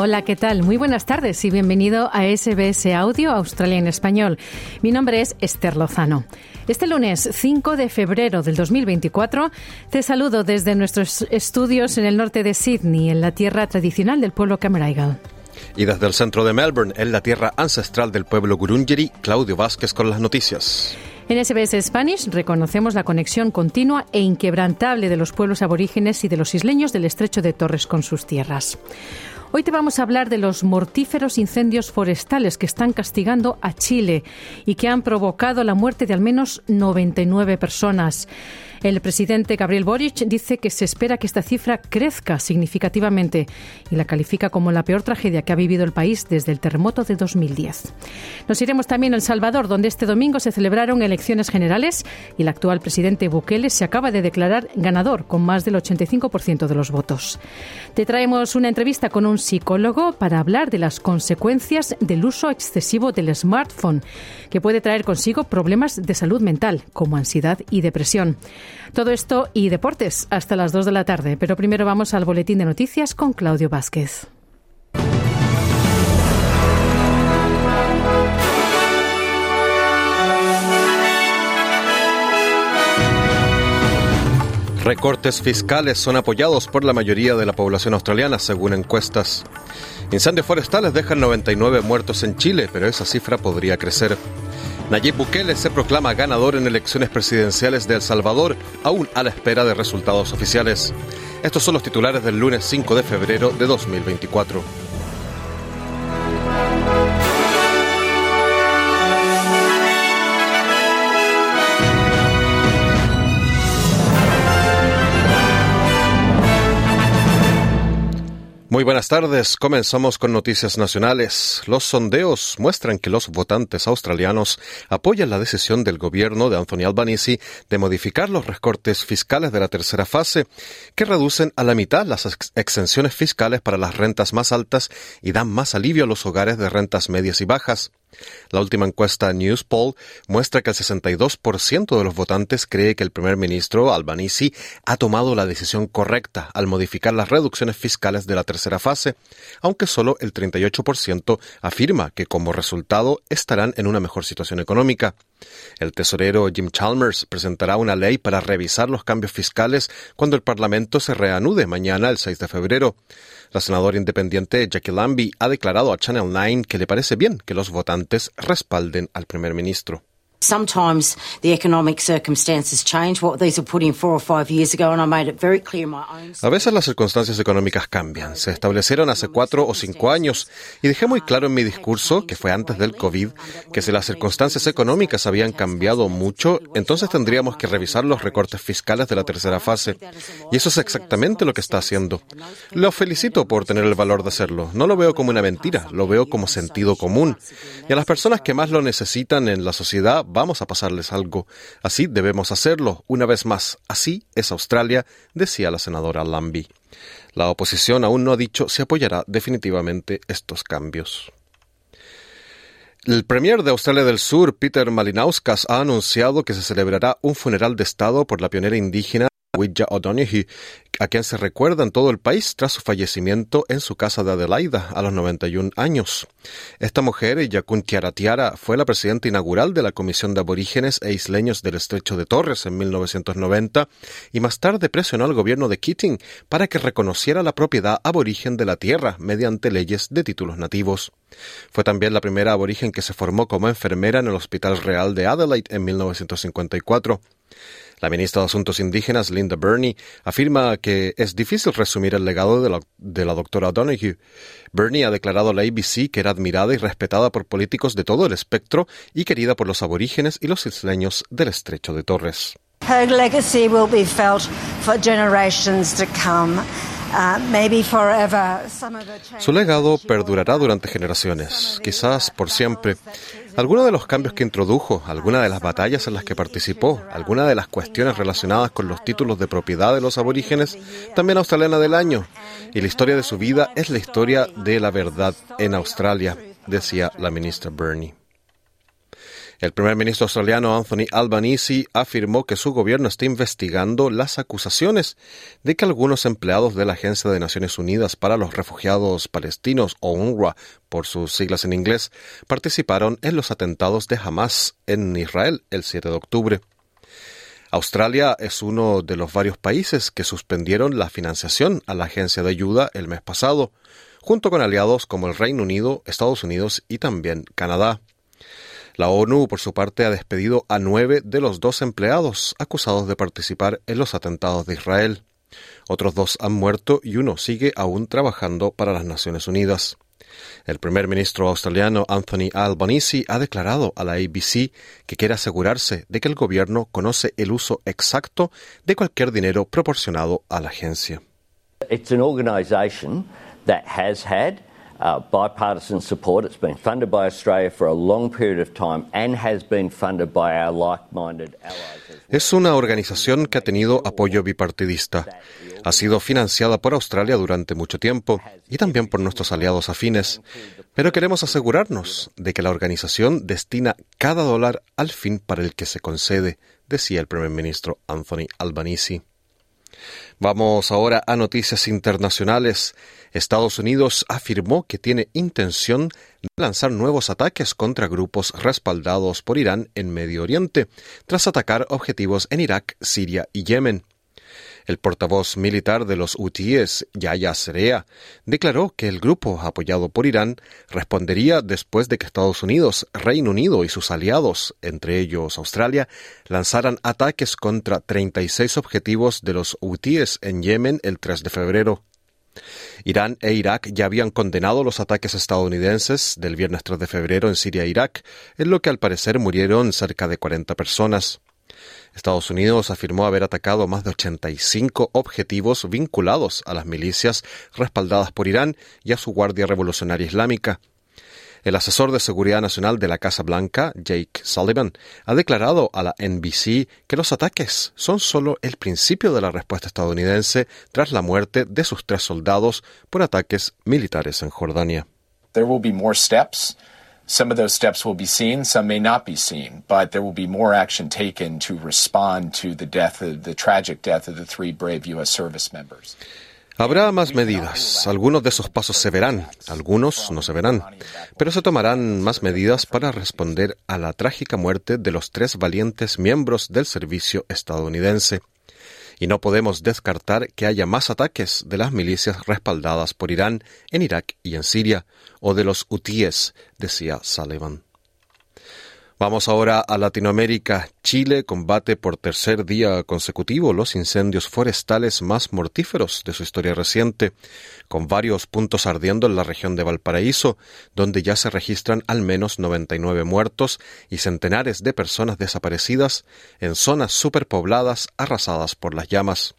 Hola, ¿qué tal? Muy buenas tardes y bienvenido a SBS Audio Australia en Español. Mi nombre es Esther Lozano. Este lunes 5 de febrero del 2024 te saludo desde nuestros estudios en el norte de Sydney, en la tierra tradicional del pueblo Cameraigal. Y desde el centro de Melbourne, en la tierra ancestral del pueblo Gurungeri, Claudio Vázquez con las noticias. En SBS Spanish reconocemos la conexión continua e inquebrantable de los pueblos aborígenes y de los isleños del estrecho de Torres con sus tierras. Hoy te vamos a hablar de los mortíferos incendios forestales que están castigando a Chile y que han provocado la muerte de al menos 99 personas. El presidente Gabriel Boric dice que se espera que esta cifra crezca significativamente y la califica como la peor tragedia que ha vivido el país desde el terremoto de 2010. Nos iremos también a El Salvador, donde este domingo se celebraron elecciones generales y el actual presidente Bukele se acaba de declarar ganador con más del 85% de los votos. Te traemos una entrevista con un psicólogo para hablar de las consecuencias del uso excesivo del smartphone, que puede traer consigo problemas de salud mental, como ansiedad y depresión. Todo esto y deportes hasta las 2 de la tarde, pero primero vamos al boletín de noticias con Claudio Vázquez. Recortes fiscales son apoyados por la mayoría de la población australiana, según encuestas. Incendios forestales dejan 99 muertos en Chile, pero esa cifra podría crecer. Nayib Bukele se proclama ganador en elecciones presidenciales de El Salvador, aún a la espera de resultados oficiales. Estos son los titulares del lunes 5 de febrero de 2024. Muy buenas tardes. Comenzamos con noticias nacionales. Los sondeos muestran que los votantes australianos apoyan la decisión del gobierno de Anthony Albanese de modificar los recortes fiscales de la tercera fase, que reducen a la mitad las ex exenciones fiscales para las rentas más altas y dan más alivio a los hogares de rentas medias y bajas. La última encuesta Newspoll muestra que el 62% de los votantes cree que el primer ministro Albanese ha tomado la decisión correcta al modificar las reducciones fiscales de la tercera fase, aunque solo el 38% afirma que como resultado estarán en una mejor situación económica. El tesorero Jim Chalmers presentará una ley para revisar los cambios fiscales cuando el Parlamento se reanude mañana, el 6 de febrero. La senadora independiente Jackie Lambie ha declarado a Channel 9 que le parece bien que los votantes respalden al primer ministro. A veces las circunstancias económicas cambian. Se establecieron hace cuatro o cinco años y dejé muy claro en mi discurso, que fue antes del COVID, que si las circunstancias económicas habían cambiado mucho, entonces tendríamos que revisar los recortes fiscales de la tercera fase. Y eso es exactamente lo que está haciendo. Lo felicito por tener el valor de hacerlo. No lo veo como una mentira, lo veo como sentido común. Y a las personas que más lo necesitan en la sociedad, vamos a pasarles algo. Así debemos hacerlo. Una vez más, así es Australia, decía la senadora Lambie. La oposición aún no ha dicho si apoyará definitivamente estos cambios. El premier de Australia del Sur, Peter Malinauskas, ha anunciado que se celebrará un funeral de Estado por la pionera indígena A quien se recuerda en todo el país tras su fallecimiento en su casa de Adelaida a los 91 años. Esta mujer, Yakun Tiara, fue la presidenta inaugural de la Comisión de Aborígenes e Isleños del Estrecho de Torres en 1990 y más tarde presionó al gobierno de Keating para que reconociera la propiedad aborigen de la tierra mediante leyes de títulos nativos. Fue también la primera aborigen que se formó como enfermera en el Hospital Real de Adelaide en 1954. La ministra de Asuntos Indígenas, Linda Burney, afirma que es difícil resumir el legado de la, de la doctora Donoghue. Burney ha declarado a la ABC que era admirada y respetada por políticos de todo el espectro y querida por los aborígenes y los isleños del estrecho de Torres. Her legacy will be felt for generations to come. Uh, maybe forever. Some of the changes Su legado perdurará durante generaciones, quizás por siempre. Algunos de los cambios que introdujo, algunas de las batallas en las que participó, algunas de las cuestiones relacionadas con los títulos de propiedad de los aborígenes, también australiana del año. Y la historia de su vida es la historia de la verdad en Australia, decía la ministra Bernie. El primer ministro australiano Anthony Albanese afirmó que su gobierno está investigando las acusaciones de que algunos empleados de la Agencia de Naciones Unidas para los Refugiados Palestinos, o UNRWA por sus siglas en inglés, participaron en los atentados de Hamas en Israel el 7 de octubre. Australia es uno de los varios países que suspendieron la financiación a la agencia de ayuda el mes pasado, junto con aliados como el Reino Unido, Estados Unidos y también Canadá. La ONU, por su parte, ha despedido a nueve de los dos empleados acusados de participar en los atentados de Israel. Otros dos han muerto y uno sigue aún trabajando para las Naciones Unidas. El primer ministro australiano Anthony Albanese ha declarado a la ABC que quiere asegurarse de que el gobierno conoce el uso exacto de cualquier dinero proporcionado a la agencia. It's an organisation that has had Es una organización que ha tenido apoyo bipartidista. Ha sido financiada por Australia durante mucho tiempo y también por nuestros aliados afines. Pero queremos asegurarnos de que la organización destina cada dólar al fin para el que se concede, decía el primer ministro Anthony Albanese. Vamos ahora a noticias internacionales. Estados Unidos afirmó que tiene intención de lanzar nuevos ataques contra grupos respaldados por Irán en Medio Oriente, tras atacar objetivos en Irak, Siria y Yemen. El portavoz militar de los hutíes, Yahya Serea, declaró que el grupo apoyado por Irán respondería después de que Estados Unidos, Reino Unido y sus aliados, entre ellos Australia, lanzaran ataques contra 36 objetivos de los hutíes en Yemen el 3 de febrero. Irán e Irak ya habían condenado los ataques estadounidenses del viernes 3 de febrero en Siria e Irak, en lo que al parecer murieron cerca de 40 personas. Estados Unidos afirmó haber atacado más de 85 objetivos vinculados a las milicias respaldadas por Irán y a su Guardia Revolucionaria Islámica. El asesor de Seguridad Nacional de la Casa Blanca, Jake Sullivan, ha declarado a la NBC que los ataques son solo el principio de la respuesta estadounidense tras la muerte de sus tres soldados por ataques militares en Jordania. There will be more steps. Some of those steps will be seen, some may not be seen, but there will be more action taken to respond to the death of the tragic death of the three brave U.S. service members. Habrá más medidas. Algunos de esos pasos se verán, algunos no se verán, pero se tomarán más medidas para responder a la trágica muerte de los tres valientes miembros del servicio estadounidense. Y no podemos descartar que haya más ataques de las milicias respaldadas por Irán en Irak y en Siria, o de los hutíes, decía Sullivan. Vamos ahora a Latinoamérica. Chile combate por tercer día consecutivo los incendios forestales más mortíferos de su historia reciente, con varios puntos ardiendo en la región de Valparaíso, donde ya se registran al menos 99 muertos y centenares de personas desaparecidas en zonas superpobladas arrasadas por las llamas.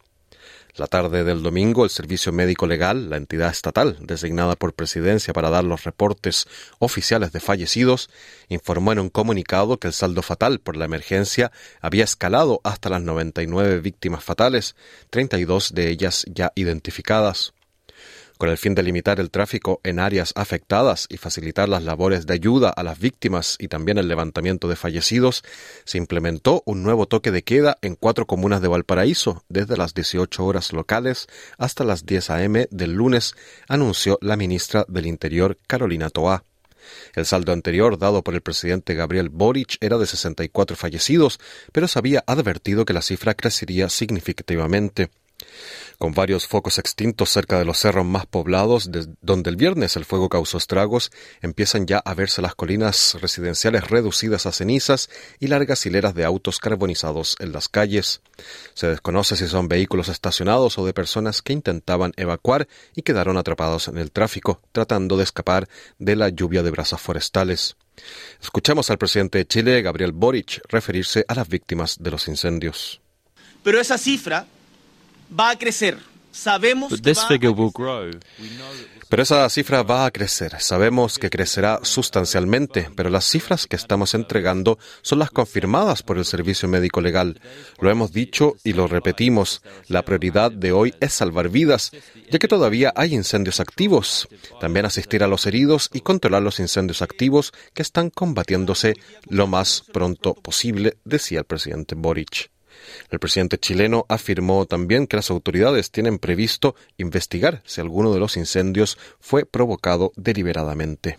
La tarde del domingo, el Servicio Médico Legal, la entidad estatal designada por Presidencia para dar los reportes oficiales de fallecidos, informó en un comunicado que el saldo fatal por la emergencia había escalado hasta las 99 víctimas fatales, 32 de ellas ya identificadas. Con el fin de limitar el tráfico en áreas afectadas y facilitar las labores de ayuda a las víctimas y también el levantamiento de fallecidos, se implementó un nuevo toque de queda en cuatro comunas de Valparaíso desde las 18 horas locales hasta las 10 a.m. del lunes, anunció la ministra del Interior Carolina Toá. El saldo anterior dado por el presidente Gabriel Boric era de 64 fallecidos, pero se había advertido que la cifra crecería significativamente. Con varios focos extintos cerca de los cerros más poblados, de donde el viernes el fuego causó estragos, empiezan ya a verse las colinas residenciales reducidas a cenizas y largas hileras de autos carbonizados en las calles. Se desconoce si son vehículos estacionados o de personas que intentaban evacuar y quedaron atrapados en el tráfico, tratando de escapar de la lluvia de brasas forestales. Escuchamos al presidente de Chile, Gabriel Boric, referirse a las víctimas de los incendios. Pero esa cifra va a crecer. Sabemos que va a grow. Pero esa cifra va a crecer. Sabemos que crecerá sustancialmente, pero las cifras que estamos entregando son las confirmadas por el Servicio Médico Legal. Lo hemos dicho y lo repetimos. La prioridad de hoy es salvar vidas, ya que todavía hay incendios activos. También asistir a los heridos y controlar los incendios activos que están combatiéndose lo más pronto posible, decía el presidente Boric. El presidente chileno afirmó también que las autoridades tienen previsto investigar si alguno de los incendios fue provocado deliberadamente.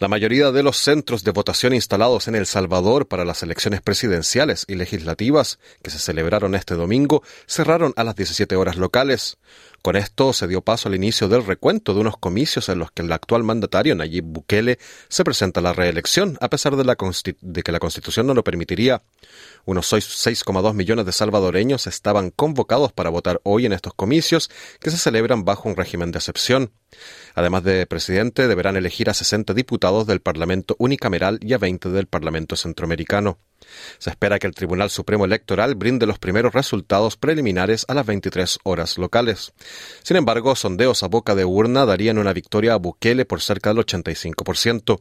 La mayoría de los centros de votación instalados en El Salvador para las elecciones presidenciales y legislativas que se celebraron este domingo cerraron a las 17 horas locales. Con esto se dio paso al inicio del recuento de unos comicios en los que el actual mandatario Nayib Bukele se presenta a la reelección, a pesar de, la de que la Constitución no lo permitiría. Unos 6,2 millones de salvadoreños estaban convocados para votar hoy en estos comicios que se celebran bajo un régimen de excepción. Además de presidente, deberán elegir a 60 diputados del Parlamento unicameral y a 20 del Parlamento centroamericano. Se espera que el Tribunal Supremo Electoral brinde los primeros resultados preliminares a las 23 horas locales. Sin embargo, sondeos a boca de urna darían una victoria a Bukele por cerca del 85%.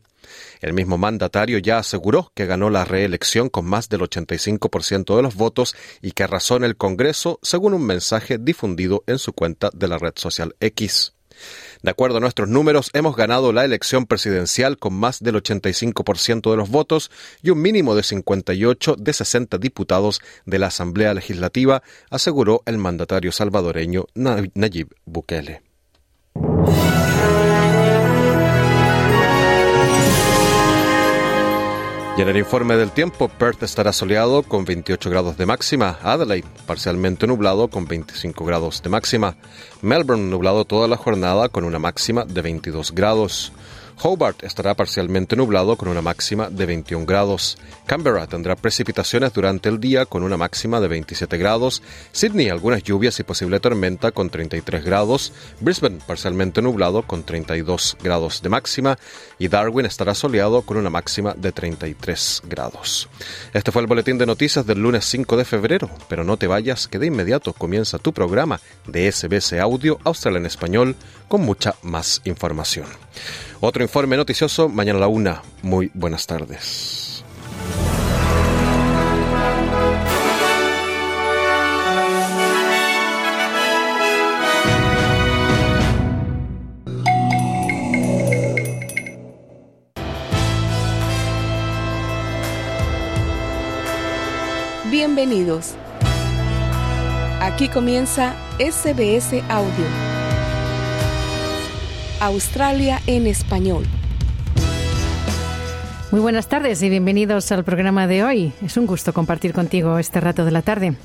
El mismo mandatario ya aseguró que ganó la reelección con más del 85% de los votos y que arrasó en el Congreso, según un mensaje difundido en su cuenta de la red social X. De acuerdo a nuestros números, hemos ganado la elección presidencial con más del 85% de los votos y un mínimo de 58 de 60 diputados de la Asamblea Legislativa, aseguró el mandatario salvadoreño Nayib Bukele. Y en el informe del tiempo, Perth estará soleado con 28 grados de máxima, Adelaide parcialmente nublado con 25 grados de máxima, Melbourne nublado toda la jornada con una máxima de 22 grados. Hobart estará parcialmente nublado con una máxima de 21 grados. Canberra tendrá precipitaciones durante el día con una máxima de 27 grados. Sydney algunas lluvias y posible tormenta con 33 grados. Brisbane parcialmente nublado con 32 grados de máxima. Y Darwin estará soleado con una máxima de 33 grados. Este fue el boletín de noticias del lunes 5 de febrero. Pero no te vayas, que de inmediato comienza tu programa de SBS Audio Australia en Español con mucha más información. Otro informe noticioso mañana a la una. Muy buenas tardes. Bienvenidos. Aquí comienza SBS Audio. Australia en español. Muy buenas tardes y bienvenidos al programa de hoy. Es un gusto compartir contigo este rato de la tarde.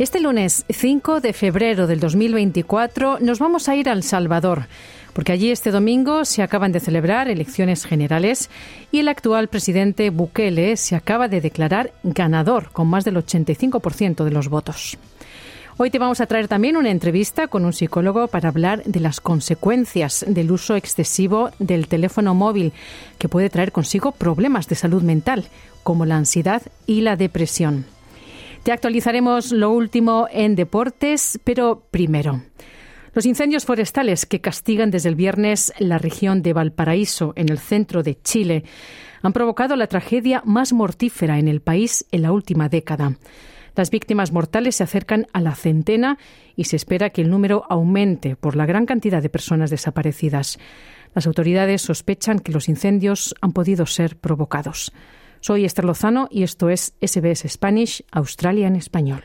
Este lunes 5 de febrero del 2024 nos vamos a ir a El Salvador, porque allí este domingo se acaban de celebrar elecciones generales y el actual presidente Bukele se acaba de declarar ganador con más del 85% de los votos. Hoy te vamos a traer también una entrevista con un psicólogo para hablar de las consecuencias del uso excesivo del teléfono móvil, que puede traer consigo problemas de salud mental, como la ansiedad y la depresión. Te actualizaremos lo último en deportes, pero primero. Los incendios forestales que castigan desde el viernes la región de Valparaíso, en el centro de Chile, han provocado la tragedia más mortífera en el país en la última década. Las víctimas mortales se acercan a la centena y se espera que el número aumente por la gran cantidad de personas desaparecidas. Las autoridades sospechan que los incendios han podido ser provocados. Soy Esther Lozano y esto es SBS Spanish, Australia en español.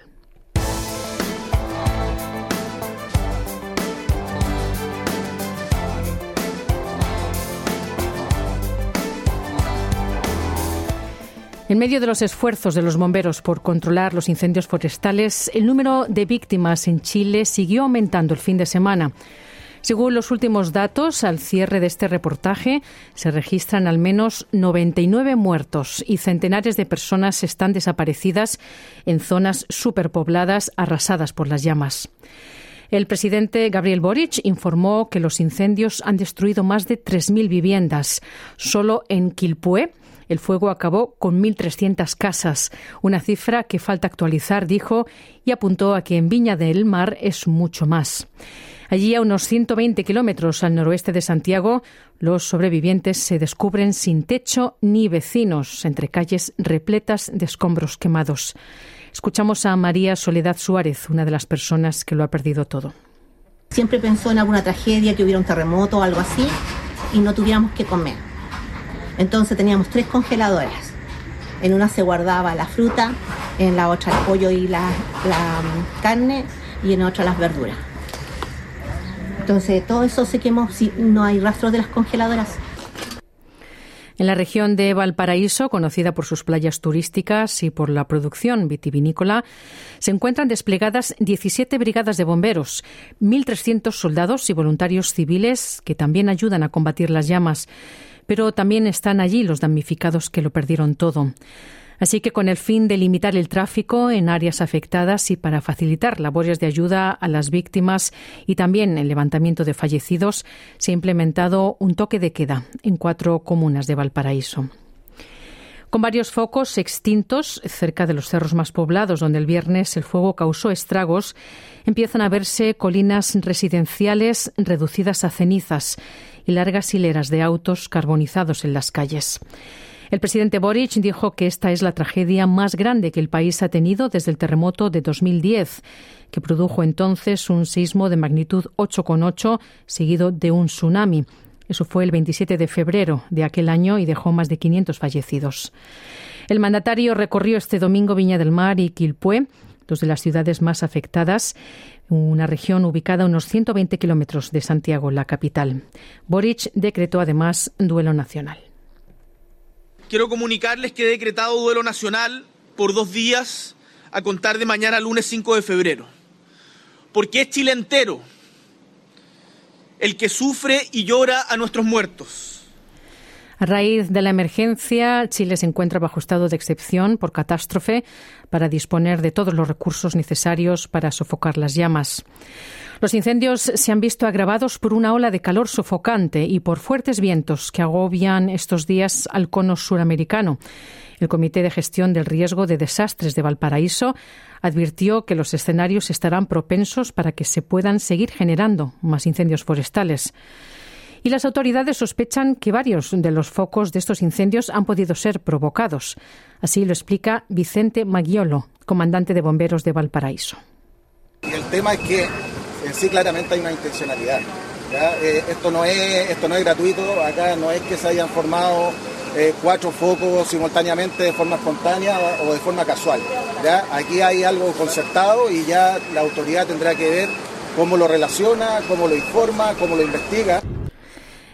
En medio de los esfuerzos de los bomberos por controlar los incendios forestales, el número de víctimas en Chile siguió aumentando el fin de semana. Según los últimos datos, al cierre de este reportaje, se registran al menos 99 muertos y centenares de personas están desaparecidas en zonas superpobladas arrasadas por las llamas. El presidente Gabriel Boric informó que los incendios han destruido más de 3.000 viviendas. Solo en Quilpué, el fuego acabó con 1.300 casas, una cifra que falta actualizar, dijo, y apuntó a que en Viña del Mar es mucho más. Allí, a unos 120 kilómetros al noroeste de Santiago, los sobrevivientes se descubren sin techo ni vecinos, entre calles repletas de escombros quemados. Escuchamos a María Soledad Suárez, una de las personas que lo ha perdido todo. Siempre pensó en alguna tragedia, que hubiera un terremoto o algo así, y no tuviéramos que comer. Entonces teníamos tres congeladoras. En una se guardaba la fruta, en la otra el pollo y la, la mm, carne, y en otra las verduras. Entonces todo eso se quemó, si no hay rastros de las congeladoras. En la región de Valparaíso, conocida por sus playas turísticas y por la producción vitivinícola, se encuentran desplegadas 17 brigadas de bomberos, 1.300 soldados y voluntarios civiles que también ayudan a combatir las llamas. Pero también están allí los damnificados que lo perdieron todo. Así que con el fin de limitar el tráfico en áreas afectadas y para facilitar labores de ayuda a las víctimas y también el levantamiento de fallecidos, se ha implementado un toque de queda en cuatro comunas de Valparaíso. Con varios focos extintos cerca de los cerros más poblados, donde el viernes el fuego causó estragos, empiezan a verse colinas residenciales reducidas a cenizas y largas hileras de autos carbonizados en las calles. El presidente Boric dijo que esta es la tragedia más grande que el país ha tenido desde el terremoto de 2010, que produjo entonces un sismo de magnitud 8,8 seguido de un tsunami. Eso fue el 27 de febrero de aquel año y dejó más de 500 fallecidos. El mandatario recorrió este domingo Viña del Mar y Quilpué, dos de las ciudades más afectadas, una región ubicada a unos 120 kilómetros de Santiago, la capital. Boric decretó además duelo nacional quiero comunicarles que he decretado duelo nacional por dos días a contar de mañana lunes 5 de febrero. Porque es Chile entero el que sufre y llora a nuestros muertos. A raíz de la emergencia, Chile se encuentra bajo estado de excepción por catástrofe para disponer de todos los recursos necesarios para sofocar las llamas. Los incendios se han visto agravados por una ola de calor sofocante y por fuertes vientos que agobian estos días al cono suramericano. El Comité de Gestión del Riesgo de Desastres de Valparaíso advirtió que los escenarios estarán propensos para que se puedan seguir generando más incendios forestales. Y las autoridades sospechan que varios de los focos de estos incendios han podido ser provocados. Así lo explica Vicente Maggiolo, comandante de bomberos de Valparaíso. El tema es que en sí claramente hay una intencionalidad. Eh, esto, no es, esto no es gratuito, acá no es que se hayan formado eh, cuatro focos simultáneamente de forma espontánea o de forma casual. ¿ya? Aquí hay algo concertado y ya la autoridad tendrá que ver cómo lo relaciona, cómo lo informa, cómo lo investiga.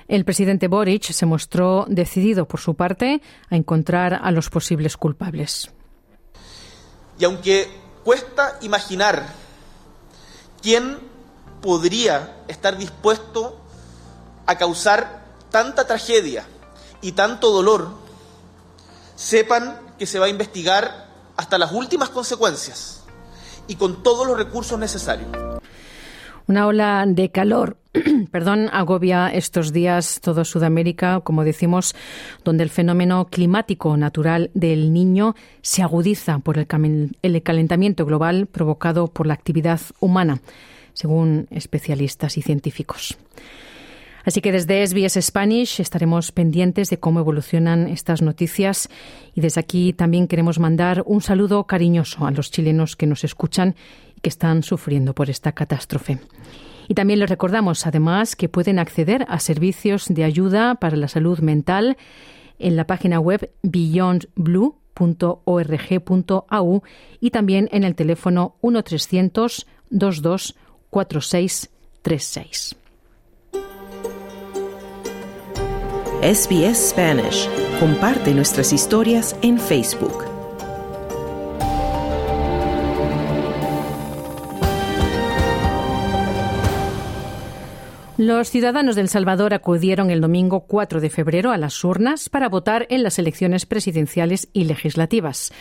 El presidente Boric se mostró decidido, por su parte, a encontrar a los posibles culpables. Y aunque cuesta imaginar quién podría estar dispuesto a causar tanta tragedia y tanto dolor, sepan que se va a investigar hasta las últimas consecuencias y con todos los recursos necesarios. Una ola de calor, perdón, agobia estos días todo Sudamérica, como decimos, donde el fenómeno climático natural del niño se agudiza por el calentamiento global provocado por la actividad humana según especialistas y científicos. Así que desde SBS Spanish estaremos pendientes de cómo evolucionan estas noticias y desde aquí también queremos mandar un saludo cariñoso a los chilenos que nos escuchan y que están sufriendo por esta catástrofe. Y también les recordamos además que pueden acceder a servicios de ayuda para la salud mental en la página web beyondblue.org.au y también en el teléfono 1300 22 4636. SBS Spanish. Comparte nuestras historias en Facebook. Los ciudadanos de El Salvador acudieron el domingo 4 de febrero a las urnas para votar en las elecciones presidenciales y legislativas.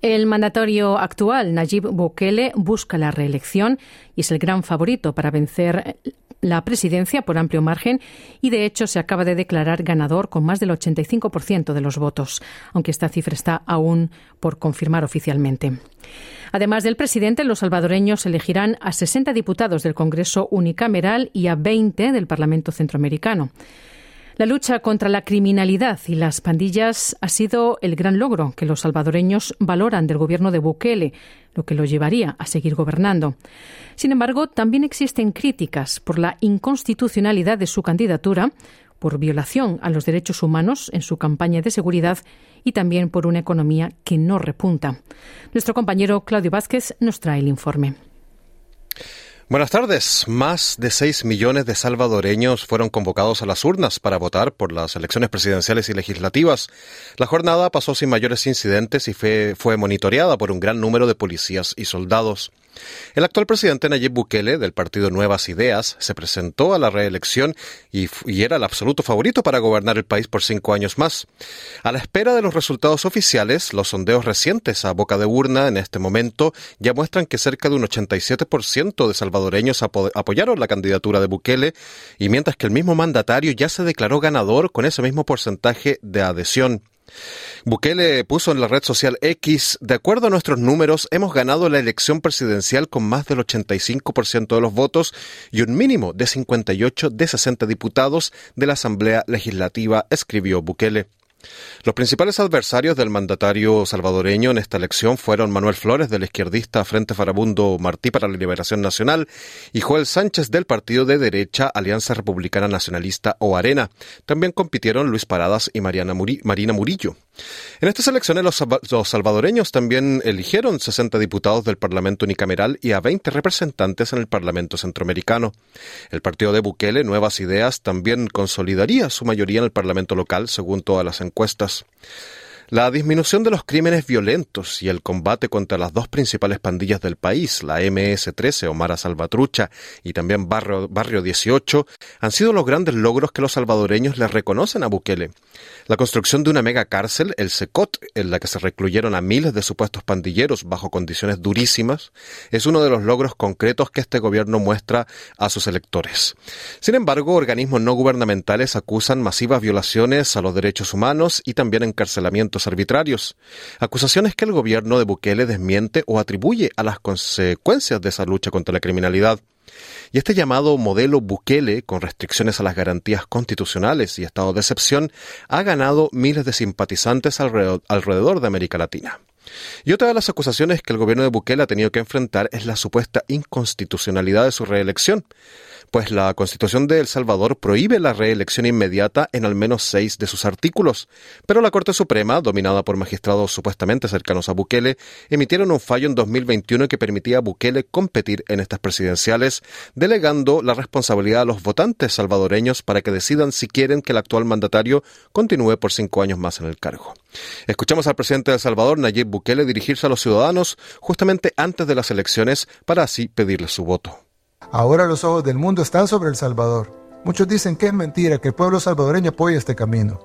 El mandatario actual, Nayib Bukele, busca la reelección y es el gran favorito para vencer la presidencia por amplio margen y, de hecho, se acaba de declarar ganador con más del 85% de los votos, aunque esta cifra está aún por confirmar oficialmente. Además del presidente, los salvadoreños elegirán a 60 diputados del Congreso unicameral y a 20 del Parlamento centroamericano. La lucha contra la criminalidad y las pandillas ha sido el gran logro que los salvadoreños valoran del gobierno de Bukele, lo que lo llevaría a seguir gobernando. Sin embargo, también existen críticas por la inconstitucionalidad de su candidatura, por violación a los derechos humanos en su campaña de seguridad y también por una economía que no repunta. Nuestro compañero Claudio Vázquez nos trae el informe. Buenas tardes. Más de 6 millones de salvadoreños fueron convocados a las urnas para votar por las elecciones presidenciales y legislativas. La jornada pasó sin mayores incidentes y fue, fue monitoreada por un gran número de policías y soldados. El actual presidente Nayib Bukele, del partido Nuevas Ideas, se presentó a la reelección y, era el absoluto favorito para gobernar el país por cinco años más. A la espera de los resultados oficiales, los sondeos recientes a boca de urna en este momento ya muestran que cerca de un 87% de salvadoreños apoyaron la candidatura de Bukele y mientras que el mismo mandatario ya se declaró ganador con ese mismo porcentaje de adhesión. Bukele puso en la red social X, de acuerdo a nuestros números, hemos ganado la elección presidencial con más del 85% de los votos y un mínimo de 58 de 60 diputados de la Asamblea Legislativa, escribió Bukele. Los principales adversarios del mandatario salvadoreño en esta elección fueron Manuel Flores del izquierdista Frente Farabundo Martí para la Liberación Nacional y Joel Sánchez del partido de derecha Alianza Republicana Nacionalista o Arena. También compitieron Luis Paradas y Mariana Marina Murillo. En estas elecciones los, salvadoreños también eligieron 60 diputados del Parlamento unicameral y a 20 representantes en el Parlamento centroamericano. El partido de Bukele, Nuevas Ideas, también consolidaría su mayoría en el Parlamento local, según todas las encuestas. La disminución de los crímenes violentos y el combate contra las dos principales pandillas del país, la MS-13 o Mara Salvatrucha y también Barrio, Barrio 18, han sido los grandes logros que los salvadoreños le reconocen a Bukele. La construcción de una mega cárcel, el SECOT, en la que se recluyeron a miles de supuestos pandilleros bajo condiciones durísimas, es uno de los logros concretos que este gobierno muestra a sus electores. Sin embargo, organismos no gubernamentales acusan masivas violaciones a los derechos humanos y también encarcelamientos arbitrarios, acusaciones que el gobierno de Bukele desmiente o atribuye a las consecuencias de esa lucha contra la criminalidad. Y este llamado modelo Bukele, con restricciones a las garantías constitucionales y estado de excepción, ha ganado miles de simpatizantes alrededor, de América Latina. Y otra de las acusaciones que el gobierno de Bukele ha tenido que enfrentar es la supuesta inconstitucionalidad de su reelección pues la Constitución de El Salvador prohíbe la reelección inmediata en al menos seis de sus artículos. Pero la Corte Suprema, dominada por magistrados supuestamente cercanos a Bukele, emitieron un fallo en 2021 que permitía a Bukele competir en estas presidenciales, delegando la responsabilidad a los votantes salvadoreños para que decidan si quieren que el actual mandatario continúe por cinco años más en el cargo. Escuchamos al presidente de El Salvador, Nayib Bukele, dirigirse a los ciudadanos justamente antes de las elecciones para así pedirles su voto. Ahora los ojos del mundo están sobre El Salvador. Muchos dicen que es mentira que el pueblo salvadoreño apoye este camino.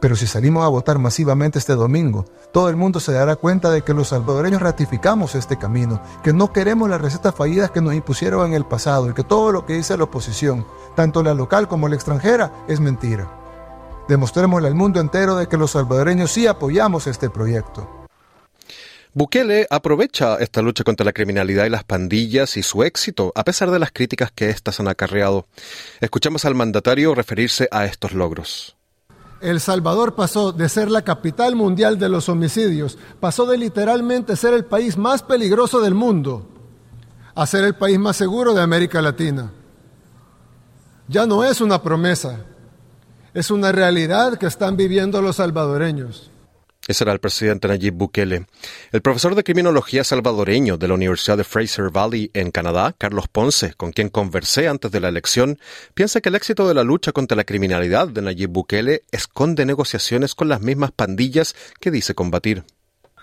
Pero si salimos a votar masivamente este domingo, todo el mundo se dará cuenta de que los salvadoreños ratificamos este camino, que no queremos las recetas fallidas que nos impusieron en el pasado y que todo lo que dice la oposición, tanto la local como la extranjera, es mentira. Demostrémosle al mundo entero de que los salvadoreños sí apoyamos este proyecto. Bukele aprovecha esta lucha contra la criminalidad y las pandillas y su éxito, a pesar de las críticas que éstas han acarreado. Escuchamos al mandatario referirse a estos logros. El Salvador pasó de ser la capital mundial de los homicidios, pasó de literalmente ser el país más peligroso del mundo, a ser el país más seguro de América Latina. Ya no es una promesa, es una realidad que están viviendo los salvadoreños. Ese era el presidente Nayib Bukele. El profesor de criminología salvadoreño de la Universidad de Fraser Valley en Canadá, Carlos Ponce, con quien conversé antes de la elección, piensa que el éxito de la lucha contra la criminalidad de Nayib Bukele esconde negociaciones con las mismas pandillas que dice combatir.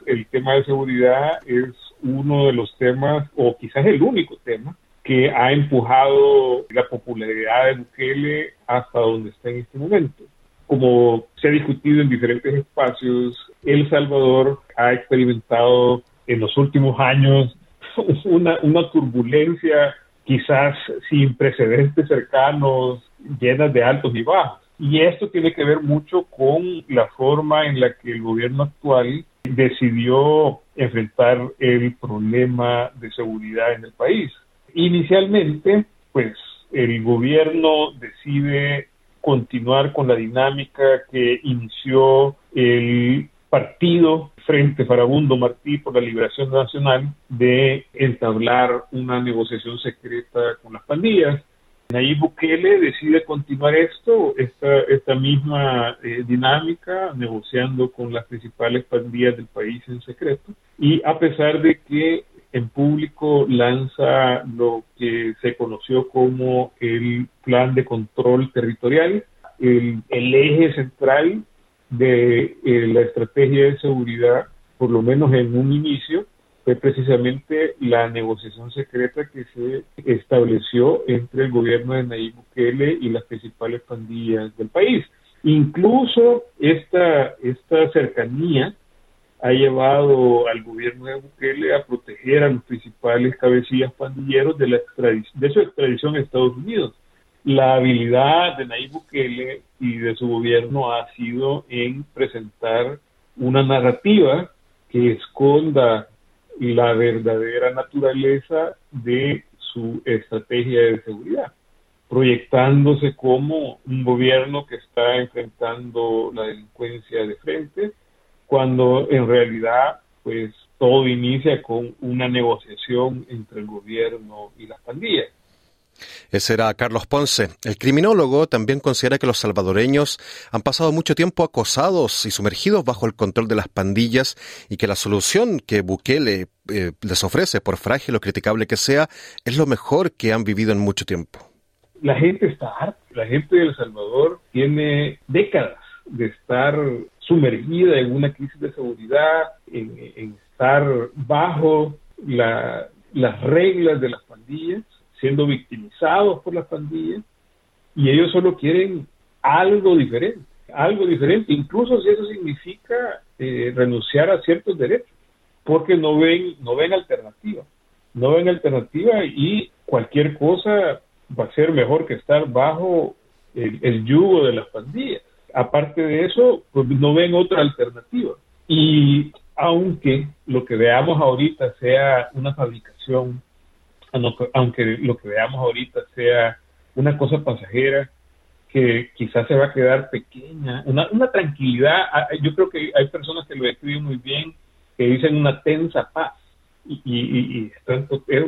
El tema de seguridad es uno de los temas, o quizás el único tema, que ha empujado la popularidad de Bukele hasta donde está en este momento como se ha discutido en diferentes espacios, El Salvador ha experimentado en los últimos años una, turbulencia quizás sin precedentes cercanos, llenas de altos y bajos. Y esto tiene que ver mucho con la forma en la que el gobierno actual decidió enfrentar el problema de seguridad en el país. Inicialmente, pues el gobierno decide continuar con la dinámica que inició el partido Frente Farabundo Martí por la Liberación Nacional de entablar una negociación secreta con las pandillas. Nayib Bukele decide continuar esto, esta, esta misma eh, dinámica, negociando con las principales pandillas del país en secreto. Y a pesar de que en público lanza lo que se conoció como el plan de control territorial, el, eje central de eh, la estrategia de seguridad, por lo menos en un inicio, fue precisamente la negociación secreta que se estableció entre el gobierno de Nayib Bukele y las principales pandillas del país. Incluso esta, esta cercanía ha llevado al gobierno de Bukele a proteger a los principales cabecillas pandilleros de, la de su extradición a Estados Unidos. La habilidad de Nayib Bukele y de su gobierno ha sido en presentar una narrativa que esconda la verdadera naturaleza de su estrategia de seguridad, proyectándose como un gobierno que está enfrentando la delincuencia de frente, cuando en realidad pues todo inicia con una negociación entre el gobierno y las pandillas. Ese era Carlos Ponce. El criminólogo también considera que los salvadoreños han pasado mucho tiempo acosados y sumergidos bajo el control de las pandillas y que la solución que Bukele eh, les ofrece, por frágil o criticable que sea, es lo mejor que han vivido en mucho tiempo. La gente está harta. La gente de El Salvador tiene décadas de estar sumergida en una crisis de seguridad, en, estar bajo las reglas de las pandillas siendo victimizados por las pandillas y ellos solo quieren algo diferente, algo diferente, incluso si eso significa eh, renunciar a ciertos derechos, porque no ven, no ven alternativa, no ven alternativa y cualquier cosa va a ser mejor que estar bajo el, el yugo de las pandillas. Aparte de eso, pues no ven otra alternativa. Y aunque lo que veamos ahorita sea una fabricación aunque lo que veamos ahorita sea una cosa pasajera que quizás se va a quedar pequeña, una, tranquilidad, ah, yo creo que hay personas que lo describen muy bien, que dicen una tensa paz, y, y,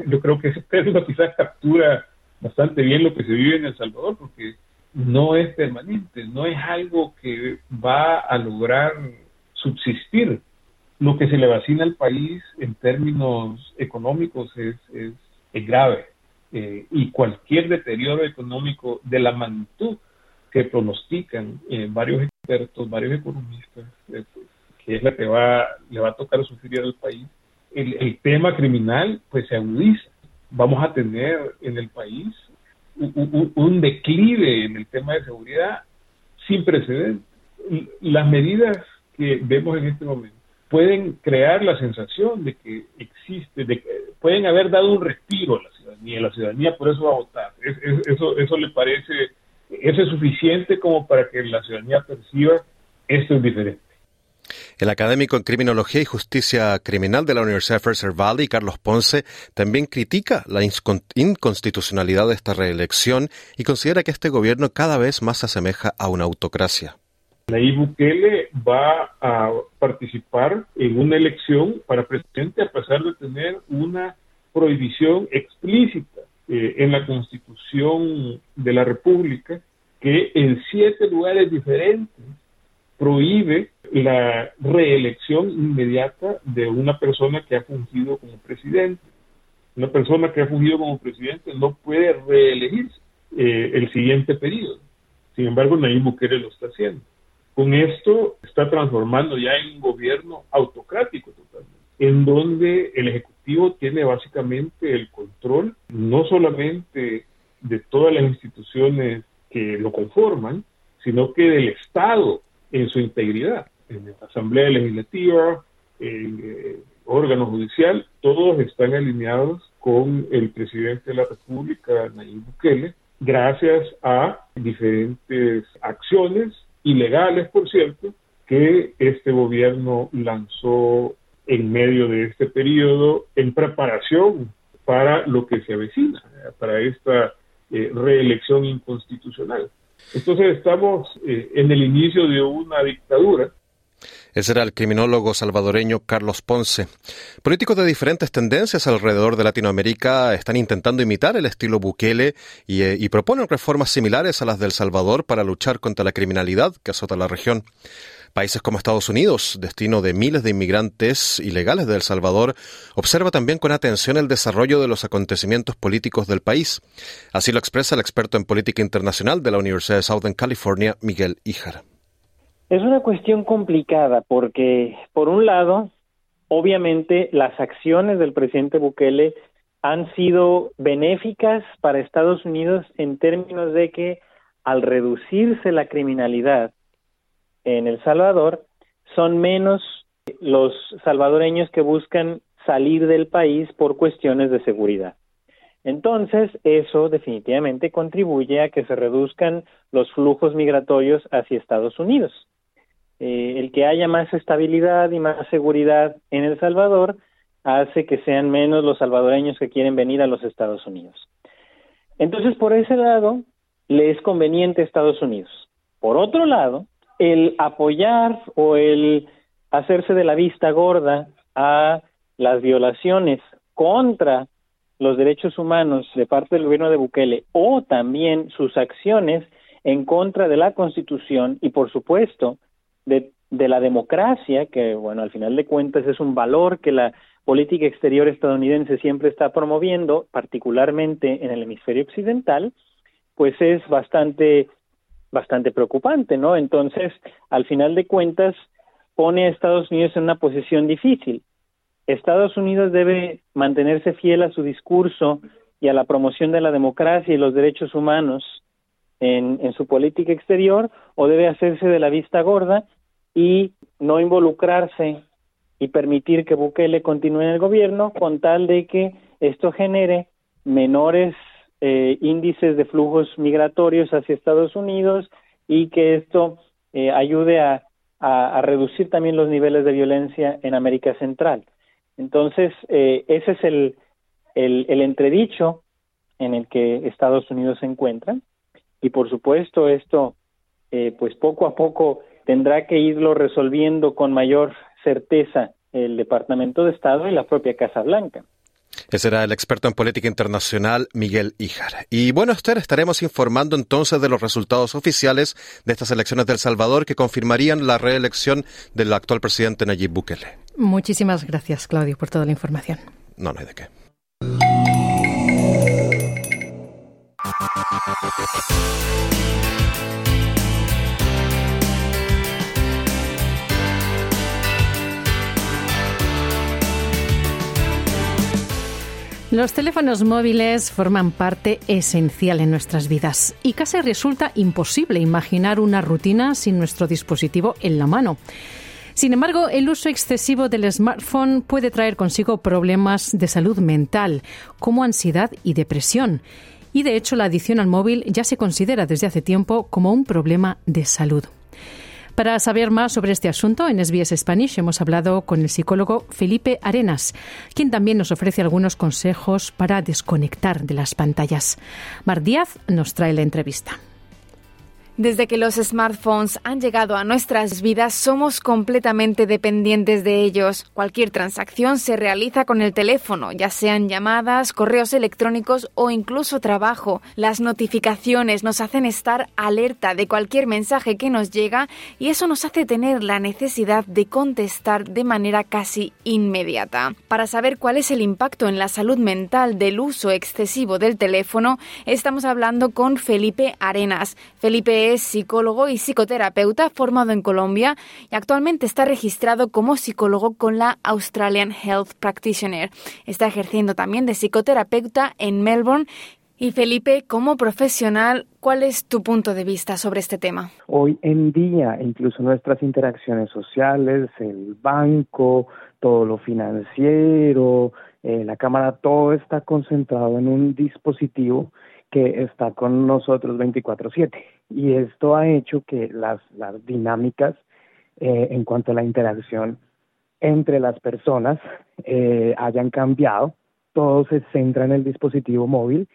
yo creo que ese término quizás captura bastante bien lo que se vive en El Salvador, porque no es permanente, no es algo que va a lograr subsistir. Lo que se le vacina al país en términos económicos es, es es grave eh, y cualquier deterioro económico de la magnitud que pronostican eh, varios expertos, varios economistas, eh, que es la que va, le va a tocar sufrir al país, el, tema criminal pues se agudiza. Vamos a tener en el país un, un declive en el tema de seguridad sin precedentes. Las medidas que vemos en este momento pueden crear la sensación de que existe, de que pueden haber dado un respiro a la ciudadanía, la ciudadanía por eso va a votar. eso, eso le parece, eso es suficiente como para que la ciudadanía perciba esto es diferente. El académico en Criminología y Justicia Criminal de la Universidad de Fraser Valley, Carlos Ponce, también critica la inconstitucionalidad de esta reelección y considera que este gobierno cada vez más se asemeja a una autocracia. Nayib Bukele va a participar en una elección para presidente a pesar de tener una prohibición explícita eh, en la Constitución de la República que en siete lugares diferentes prohíbe la reelección inmediata de una persona que ha fungido como presidente. Una persona que ha fungido como presidente no puede reelegirse eh, el siguiente periodo. Sin embargo, Nayib Bukele lo está haciendo. Con esto está transformando ya en un gobierno autocrático totalmente, en donde el Ejecutivo tiene básicamente el control no solamente de todas las instituciones que lo conforman, sino que del Estado en su integridad, en la Asamblea Legislativa, el eh, órgano judicial, todos están alineados con el presidente de la República, Nayib Bukele, gracias a diferentes acciones ilegales, por cierto, que este gobierno lanzó en medio de este periodo en preparación para lo que se avecina, para esta eh, reelección inconstitucional. Entonces estamos eh, en el inicio de una dictadura ese era el criminólogo salvadoreño Carlos Ponce. Políticos de diferentes tendencias alrededor de Latinoamérica están intentando imitar el estilo Bukele y, eh, y, proponen reformas similares a las del Salvador para luchar contra la criminalidad que azota la región. Países como Estados Unidos, destino de miles de inmigrantes ilegales de El Salvador, observa también con atención el desarrollo de los acontecimientos políticos del país. Así lo expresa el experto en política internacional de la Universidad de Southern California, Miguel Ijar. Es una cuestión complicada porque, por un lado, obviamente las acciones del presidente Bukele han sido benéficas para Estados Unidos en términos de que al reducirse la criminalidad en El Salvador, son menos los salvadoreños que buscan salir del país por cuestiones de seguridad. Entonces, eso definitivamente contribuye a que se reduzcan los flujos migratorios hacia Estados Unidos. Eh, el que haya más estabilidad y más seguridad en El Salvador hace que sean menos los salvadoreños que quieren venir a los Estados Unidos. Entonces, por ese lado, le es conveniente a Estados Unidos. Por otro lado, el apoyar o el hacerse de la vista gorda a las violaciones contra los derechos humanos de parte del gobierno de Bukele o también sus acciones en contra de la Constitución y, por supuesto, de, la democracia, que bueno, al final de cuentas es un valor que la política exterior estadounidense siempre está promoviendo, particularmente en el hemisferio occidental, pues es bastante bastante preocupante, ¿no? Entonces, al final de cuentas, pone a Estados Unidos en una posición difícil. Estados Unidos debe mantenerse fiel a su discurso y a la promoción de la democracia y los derechos humanos en, su política exterior o debe hacerse de la vista gorda y no involucrarse y permitir que Bukele continúe en el gobierno con tal de que esto genere menores eh, índices de flujos migratorios hacia Estados Unidos y que esto eh, ayude a, reducir también los niveles de violencia en América Central. Entonces, eh, ese es el, el, entredicho en el que Estados Unidos se encuentra y por supuesto esto pues poco a poco tendrá que irlo resolviendo con mayor certeza el Departamento de Estado y la propia Casa Blanca. Ese era el experto en política internacional Miguel Ijar. Y bueno, Esther, estaremos informando entonces de los resultados oficiales de estas elecciones del Salvador que confirmarían la reelección del actual presidente Nayib Bukele. Muchísimas gracias, Claudio, por toda la información. No, no hay de qué. Los teléfonos móviles forman parte esencial en nuestras vidas y casi resulta imposible imaginar una rutina sin nuestro dispositivo en la mano. Sin embargo, el uso excesivo del smartphone puede traer consigo problemas de salud mental, como ansiedad y depresión. Y de hecho, la adicción al móvil ya se considera desde hace tiempo como un problema de salud. Para saber más sobre este asunto, en SBS Spanish hemos hablado con el psicólogo Felipe Arenas, quien también nos ofrece algunos consejos para desconectar de las pantallas. Mar Díaz nos trae la entrevista. Desde que los smartphones han llegado a nuestras vidas, somos completamente dependientes de ellos. Cualquier transacción se realiza con el teléfono, ya sean llamadas, correos electrónicos o incluso trabajo. Las notificaciones nos hacen estar alerta de cualquier mensaje que nos llega y eso nos hace tener la necesidad de contestar de manera casi inmediata. Para saber cuál es el impacto en la salud mental del uso excesivo del teléfono, estamos hablando con Felipe Arenas. Felipe es psicólogo y psicoterapeuta formado en Colombia y actualmente está registrado como psicólogo con la Australian Health Practitioner. Está ejerciendo también de psicoterapeuta en Melbourne Y Felipe, como profesional, ¿cuál es tu punto de vista sobre este tema? Hoy en día, incluso nuestras interacciones sociales, el banco, todo lo financiero, eh, la cámara, todo está concentrado en un dispositivo que está con nosotros 24/7. Y esto ha hecho que las, las dinámicas eh, en cuanto a la interacción entre las personas eh, hayan cambiado. Todo se centra en el dispositivo móvil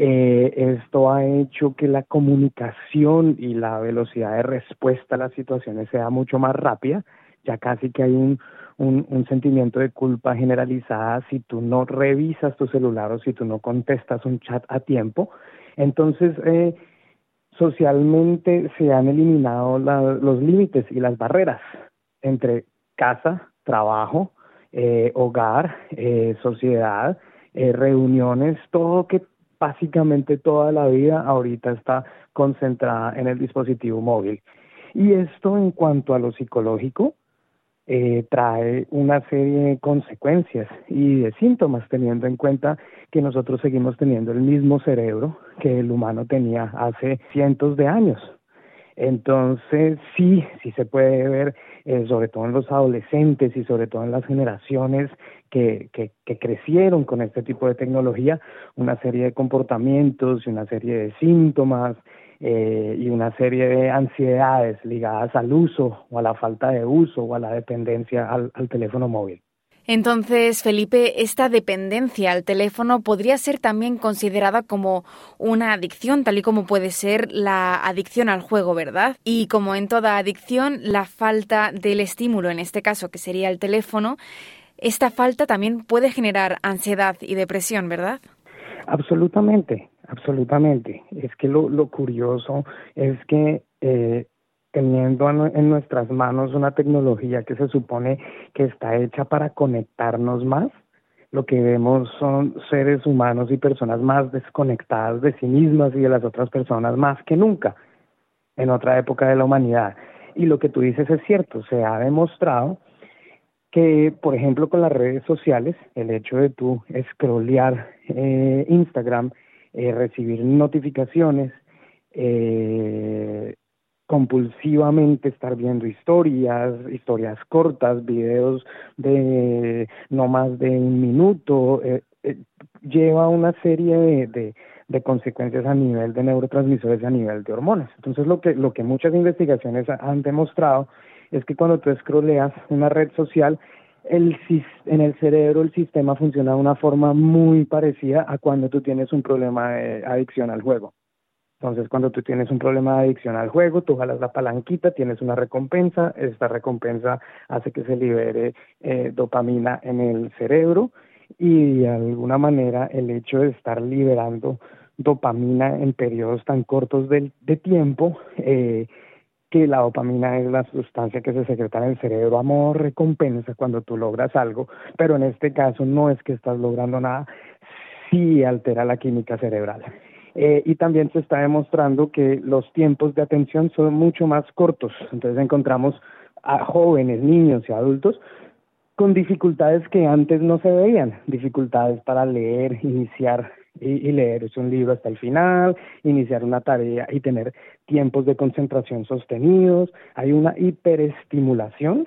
eh, esto ha hecho que la comunicación y la velocidad de respuesta a las situaciones sea mucho más rápida, ya casi que hay un, un, sentimiento de culpa generalizada si tú no revisas tu celular o si tú no contestas un chat a tiempo. Entonces, eh, socialmente se han eliminado los límites y las barreras entre casa, trabajo, eh, hogar, eh, sociedad, eh, reuniones, todo que básicamente toda la vida ahorita está concentrada en el dispositivo móvil. Y esto en cuanto a lo psicológico, eh, trae una serie de consecuencias y de síntomas, teniendo en cuenta que nosotros seguimos teniendo el mismo cerebro que el humano tenía hace cientos de años. Entonces, sí, sí se puede ver, eh, sobre todo en los adolescentes y sobre todo en las generaciones que, que, crecieron con este tipo de tecnología, una serie de comportamientos y una serie de síntomas eh, y una serie de ansiedades ligadas al uso o a la falta de uso o a la dependencia al teléfono móvil. Entonces, Felipe, esta dependencia al teléfono podría ser también considerada como una adicción, tal y como puede ser la adicción al juego, ¿verdad? Y como en toda adicción, la falta del estímulo, en este caso, que sería el teléfono, esta falta también puede generar ansiedad y depresión, ¿verdad? Absolutamente, absolutamente. Es que lo, curioso es que eh, teniendo en nuestras manos una tecnología que se supone que está hecha para conectarnos más, lo que vemos son seres humanos y personas más desconectadas de sí mismas y de las otras personas más que nunca en otra época de la humanidad. Y lo que tú dices es cierto, se ha demostrado que, por ejemplo, con las redes sociales, el hecho de tú scrollear eh, Instagram, eh, recibir notificaciones, eh, compulsivamente estar viendo historias, historias cortas, videos de no más de un minuto, eh, eh, lleva una serie de, de, consecuencias a nivel de neurotransmisores y a nivel de hormonas. Entonces lo que, lo que muchas investigaciones han demostrado es que cuando tú scrolleas una red social, el, en el cerebro el sistema funciona de una forma muy parecida a cuando tú tienes un problema de adicción al juego. Entonces, cuando tú tienes un problema de adicción al juego, tú jalas la palanquita, tienes una recompensa, esta recompensa hace que se libere eh, dopamina en el cerebro y de alguna manera el hecho de estar liberando dopamina en periodos tan cortos de, de tiempo, eh, que la dopamina es la sustancia que se secreta en el cerebro a recompensa cuando tú logras algo, pero en este caso no es que estás logrando nada, sí altera la química cerebral. Eh, y también se está demostrando que los tiempos de atención son mucho más cortos. Entonces encontramos a jóvenes, niños y adultos con dificultades que antes no se veían, dificultades para leer, iniciar y, y leer un libro hasta el final, iniciar una tarea y tener tiempos de concentración sostenidos. Hay una hiperestimulación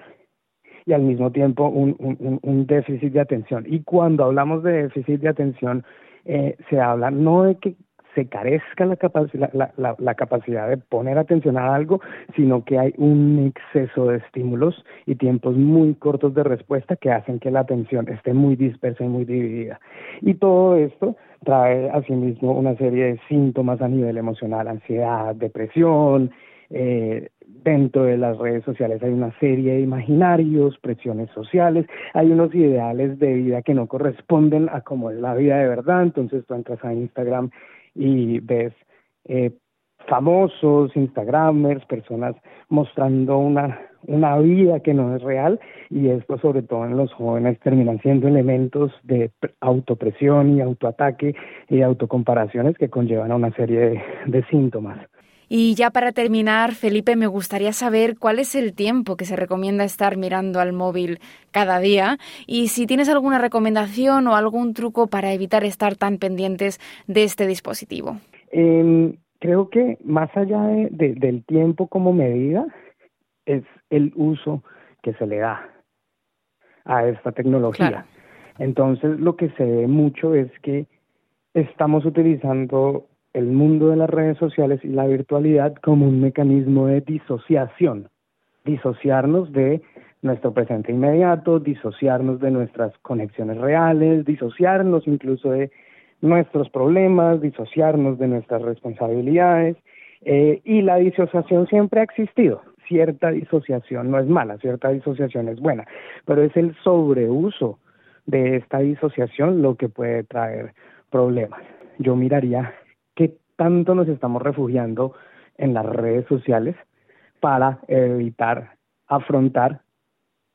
y al mismo tiempo un, un, un déficit de atención. Y cuando hablamos de déficit de atención, eh, se habla no de que se carezca la, la, la, capacidad de poner atención a algo, sino que hay un exceso de estímulos y tiempos muy cortos de respuesta que hacen que la atención esté muy dispersa y muy dividida. Y todo esto trae asimismo una serie de síntomas a nivel emocional, ansiedad, depresión, eh, dentro de las redes sociales hay una serie de imaginarios, presiones sociales, hay unos ideales de vida que no corresponden a cómo es la vida de verdad, entonces tú entras a Instagram y ves eh, famosos, Instagramers, personas mostrando una, una vida que no es real y esto sobre todo en los jóvenes terminan siendo elementos de autopresión y autoataque y autocomparaciones que conllevan a una serie de, de síntomas. Y ya para terminar, Felipe, me gustaría saber cuál es el tiempo que se recomienda estar mirando al móvil cada día y si tienes alguna recomendación o algún truco para evitar estar tan pendientes de este dispositivo. Em, creo que más allá del tiempo como medida, es el uso que se le da a esta tecnología. Entonces, lo que se ve mucho es que estamos utilizando el mundo de las redes sociales y la virtualidad como un mecanismo de disociación, disociarnos de nuestro presente inmediato, disociarnos de nuestras conexiones reales, disociarnos incluso de nuestros problemas, disociarnos de nuestras responsabilidades. Eh, y la disociación siempre ha existido. Cierta disociación no es mala, cierta disociación es buena, pero es el sobreuso de esta disociación lo que puede traer problemas. Yo miraría tanto nos estamos refugiando en las redes sociales para evitar afrontar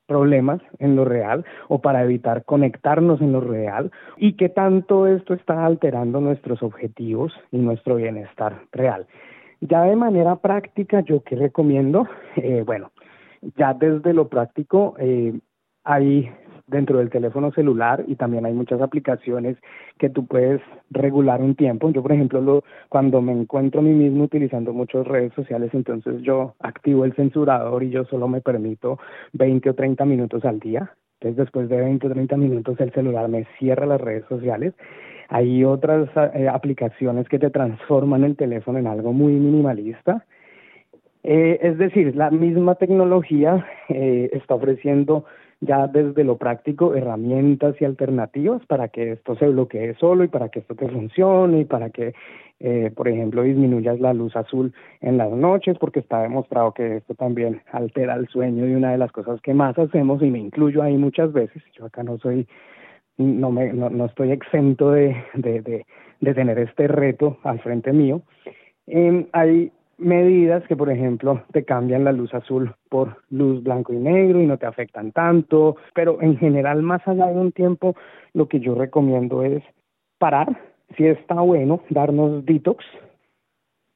problemas en lo real o para evitar conectarnos en lo real y qué tanto esto está alterando nuestros objetivos y nuestro bienestar real. Ya de manera práctica, yo que recomiendo, eh, bueno, ya desde lo práctico eh, hay dentro del teléfono celular y también hay muchas aplicaciones que tú puedes regular un tiempo. Yo, por ejemplo, lo, cuando me encuentro a mí mismo utilizando muchas redes sociales, entonces yo activo el censurador y yo solo me permito 20 o 30 minutos al día. Entonces, después de 20 o 30 minutos, el celular me cierra las redes sociales. Hay otras eh, aplicaciones que te transforman el teléfono en algo muy minimalista. Eh, es decir, la misma tecnología eh, está ofreciendo ya desde lo práctico herramientas y alternativas para que esto se bloquee solo y para que esto te funcione y para que, eh, por ejemplo, disminuyas la luz azul en las noches, porque está demostrado que esto también altera el sueño y una de las cosas que más hacemos, y me incluyo ahí muchas veces, yo acá no soy, no, me, no, no estoy exento de, de, de, tener este reto al frente mío. Eh, hay medidas que, por ejemplo, te cambian la luz azul por luz blanco y negro y no te afectan tanto, pero en general, más allá de un tiempo, lo que yo recomiendo es parar, si está bueno, darnos detox,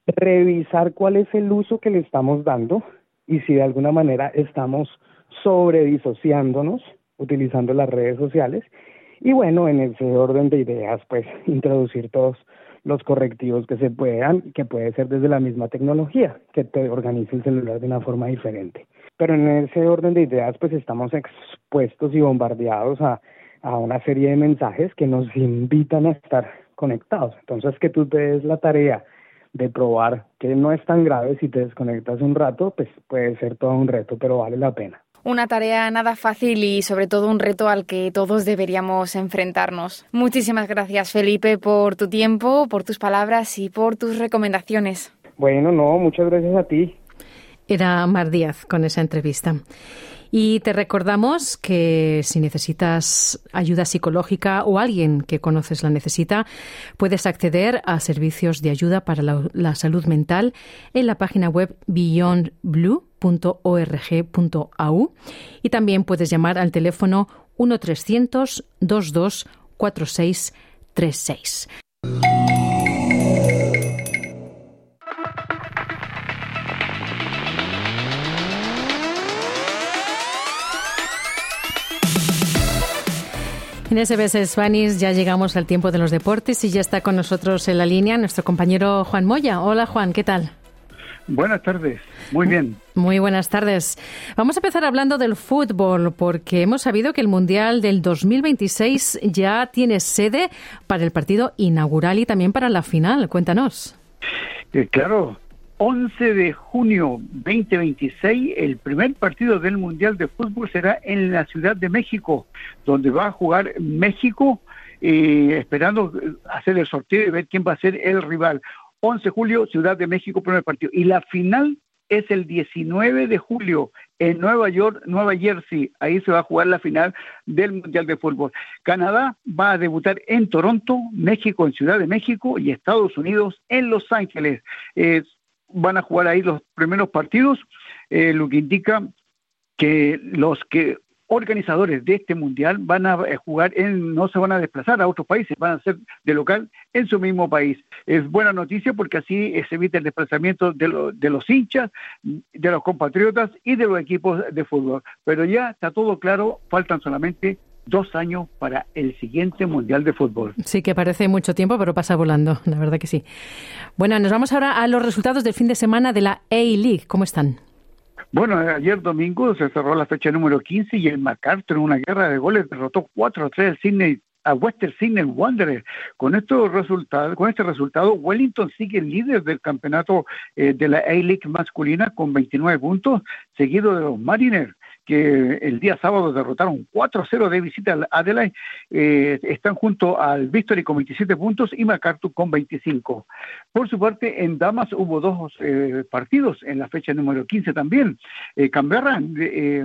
revisar cuál es el uso que le estamos dando y si de alguna manera estamos sobredisociándonos utilizando las redes sociales. Y bueno, en ese orden de ideas, pues introducir todos los correctivos que se puedan, que puede ser desde la misma tecnología, que te organice el celular de una forma diferente. Pero en ese orden de ideas, pues estamos expuestos y bombardeados a, a una serie de mensajes que nos invitan a estar conectados. Entonces, que tú te des la tarea de probar que no es tan grave si te desconectas un rato, pues puede ser todo un reto, pero vale la pena. Una tarea nada fácil y sobre todo un reto al que todos deberíamos enfrentarnos. Muchísimas gracias Felipe por tu tiempo, por tus palabras y por tus recomendaciones. Bueno, no, muchas gracias a ti. Era Mar Díaz con esa entrevista. Y te recordamos que si necesitas ayuda psicológica o alguien que conoces la necesita, puedes acceder a servicios de ayuda para la, salud mental en la página web beyondblue.org.au y también puedes llamar al teléfono 1 300 22 4636. En SBS Spanish ya llegamos al tiempo de los deportes y ya está con nosotros en la línea nuestro compañero Juan Moya. Hola Juan, ¿qué tal? Buenas tardes, muy bien. Muy buenas tardes. Vamos a empezar hablando del fútbol porque hemos sabido que el Mundial del 2026 ya tiene sede para el partido inaugural y también para la final. Cuéntanos. Eh, claro, 11 de junio 2026, el primer partido del Mundial de Fútbol será en la Ciudad de México, donde va a jugar México, eh, esperando hacer el sorteo y ver quién va a ser el rival. 11 de julio, Ciudad de México, primer partido. Y la final es el 19 de julio en Nueva York, Nueva Jersey. Ahí se va a jugar la final del Mundial de Fútbol. Canadá va a debutar en Toronto, México en Ciudad de México y Estados Unidos en Los Ángeles. Eh, van a jugar ahí los primeros partidos, eh, lo que indica que los que organizadores de este mundial van a eh, jugar en, no se van a desplazar a otros países, van a ser de local en su mismo país. Es buena noticia porque así se evita el desplazamiento de, de los hinchas, de los compatriotas y de los equipos de fútbol. Pero ya está todo claro, faltan solamente dos años para el siguiente Mundial de Fútbol. Sí, que parece mucho tiempo, pero pasa volando, la verdad que sí. Bueno, nos vamos ahora a los resultados del fin de semana de la A-League. ¿Cómo están? Bueno, ayer domingo se cerró la fecha número 15 y el MacArthur en una guerra de goles derrotó 4-3 al Sydney a Western Sydney Wanderers. Con estos resultados, con este resultado, Wellington sigue líder del campeonato eh, de la A-League masculina con 29 puntos, seguido de los Mariners que el día sábado derrotaron 4-0 de visita al Adelaide, eh, están junto al Victory con 27 puntos y MacArthur con 25. Por su parte, en Damas hubo dos eh, partidos en la fecha número 15 también. Eh, Canberra, eh,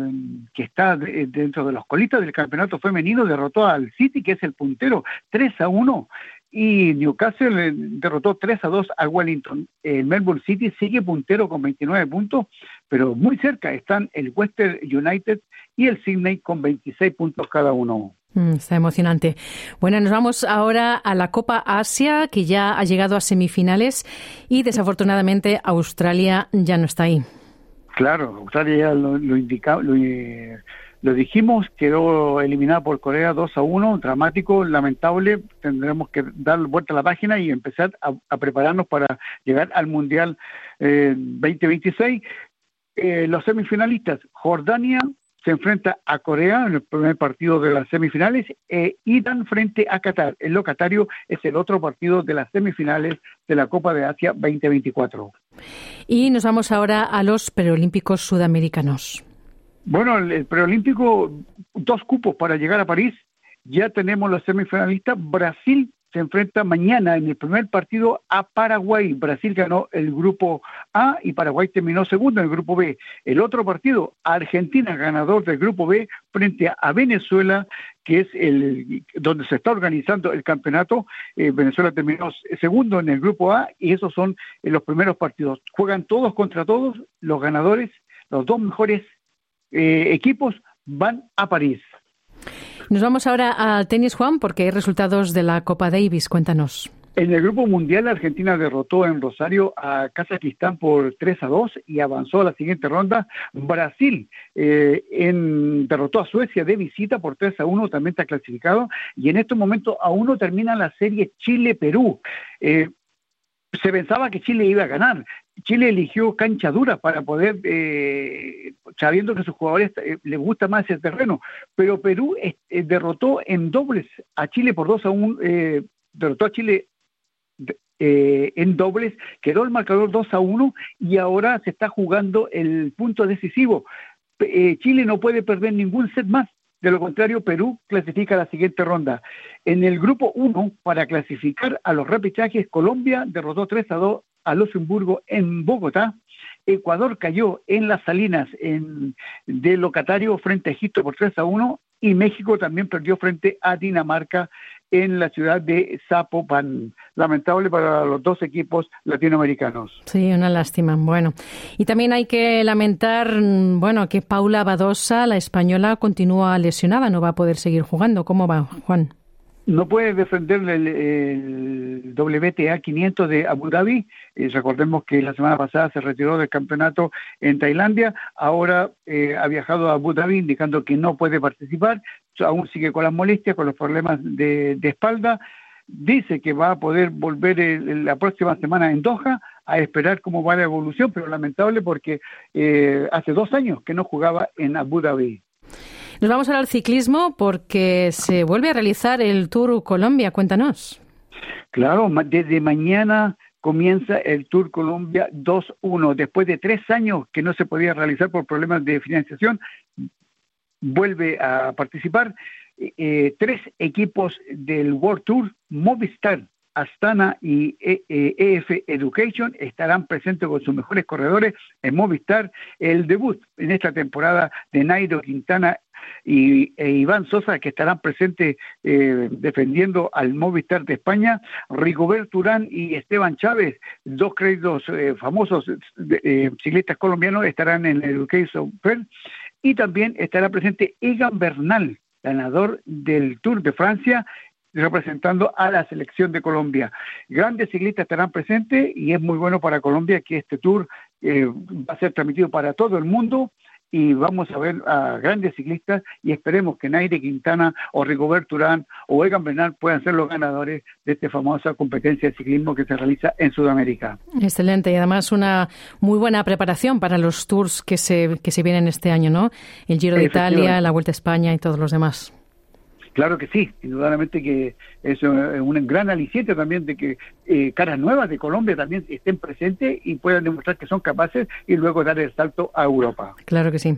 que está dentro de los colitas del campeonato femenino, derrotó al City, que es el puntero, 3 a 1 y Newcastle derrotó 3 a 2 a Wellington. El Melbourne City sigue puntero con 29 puntos, pero muy cerca están el Western United y el Sydney con 26 puntos cada uno. Mm, está emocionante. Bueno, nos vamos ahora a la Copa Asia, que ya ha llegado a semifinales y desafortunadamente Australia ya no está ahí. Claro, Australia ya lo, lo indicaba, lo, lo dijimos, quedó eliminada por Corea 2 a 1, dramático, lamentable. Tendremos que dar vuelta a la página y empezar a, prepararnos para llegar al Mundial 2026. Eh, eh, los semifinalistas, Jordania se enfrenta a Corea en el primer partido de las semifinales e Irán frente a Qatar. El locatario es el otro partido de las semifinales de la Copa de Asia 2024. Y nos vamos ahora a los preolímpicos sudamericanos. Bueno, el, preolímpico, dos cupos para llegar a París. Ya tenemos los semifinalistas. Brasil se enfrenta mañana en el primer partido a Paraguay. Brasil ganó el grupo A y Paraguay terminó segundo en el grupo B. El otro partido, Argentina, ganador del grupo B, frente a Venezuela, que es el donde se está organizando el campeonato. Eh, Venezuela terminó segundo en el grupo A y esos son eh, los primeros partidos. Juegan todos contra todos, los ganadores, los dos mejores eh, equipos van a París. Nos vamos ahora al tenis, Juan, porque hay resultados de la Copa Davis. Cuéntanos. En el grupo mundial, Argentina derrotó en Rosario a Kazajistán por 3 a 2 y avanzó a la siguiente ronda. Brasil eh, en, derrotó a Suecia de visita por 3 a 1, también está clasificado. Y en estos momentos aún no termina la serie Chile-Perú. Eh, se pensaba que Chile iba a ganar. Chile eligió cancha dura para poder, eh, sabiendo que sus jugadores eh, les gusta más ese terreno, pero Perú eh, derrotó en dobles a Chile por 2 a 1, derrotó a Chile en dobles, quedó el marcador 2 a 1 y ahora se está jugando el punto decisivo. Chile no puede perder ningún set más, de lo contrario, Perú clasifica a la siguiente ronda. En el grupo 1, para clasificar a los repechajes, Colombia derrotó 3 a 2 a Luxemburgo en Bogotá. Ecuador cayó en las Salinas en, de locatario frente a Egipto por 3 a 1 y México también perdió frente a Dinamarca en la ciudad de Zapopan. Lamentable para los dos equipos latinoamericanos. Sí, una lástima. Bueno, y también hay que lamentar, bueno, que Paula Badosa, la española, continúa lesionada, no va a poder seguir jugando. ¿Cómo va, Juan? no puede defender el, WTA 500 de Abu Dhabi. Eh, recordemos que la semana pasada se retiró del campeonato en Tailandia. Ahora eh, ha viajado a Abu Dhabi indicando que no puede participar. Aún sigue con las molestias, con los problemas de, espalda. Dice que va a poder volver la próxima semana en Doha a esperar cómo va la evolución, pero lamentable porque eh, hace dos años que no jugaba en Abu Dhabi. Nos vamos ahora al ciclismo porque se vuelve a realizar el Tour Colombia. Cuéntanos. Claro, desde mañana comienza el Tour Colombia 2-1. Después de tres años que no se podía realizar por problemas de financiación, vuelve a participar eh, tres equipos del World Tour, Movistar, Astana y EF e Education estarán presentes con sus mejores corredores en Movistar. El debut en esta temporada de Nairo Quintana y e Iván Sosa que estarán presentes eh, defendiendo al Movistar de España, Rigobert Turán y Esteban Chávez, dos créditos eh, famosos eh, ciclistas colombianos estarán en el Education Fair, y también estará presente Egan Bernal, ganador del Tour de Francia, representando a la selección de Colombia. Grandes ciclistas estarán presentes y es muy bueno para Colombia que este tour va a ser transmitido para todo el mundo y vamos a ver a grandes ciclistas y esperemos que Naire Quintana o Rigoberto Urán o Egan Bernal puedan ser los ganadores de esta famosa competencia de ciclismo que se realiza en Sudamérica. Excelente y además una muy buena preparación para los tours que se, que se vienen este año, ¿no? El Giro de Italia, la Vuelta a España y todos los demás. Claro que sí, indudablemente que es un gran aliciente también de que eh, caras nuevas de Colombia también estén presentes y puedan demostrar que son capaces y luego dar el salto a Europa. Claro que sí.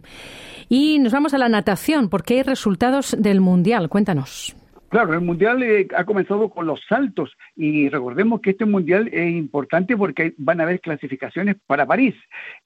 Y nos vamos a la natación, porque hay resultados del Mundial. Cuéntanos. Claro, el Mundial eh, ha comenzado con los saltos y recordemos que este Mundial es importante porque van a haber clasificaciones para París.